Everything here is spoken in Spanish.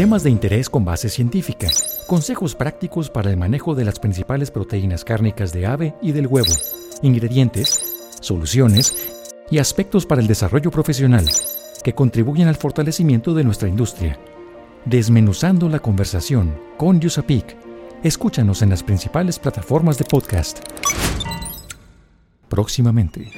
Temas de interés con base científica. Consejos prácticos para el manejo de las principales proteínas cárnicas de ave y del huevo. Ingredientes, soluciones y aspectos para el desarrollo profesional que contribuyen al fortalecimiento de nuestra industria. Desmenuzando la conversación con USAPIC. Escúchanos en las principales plataformas de podcast. Próximamente.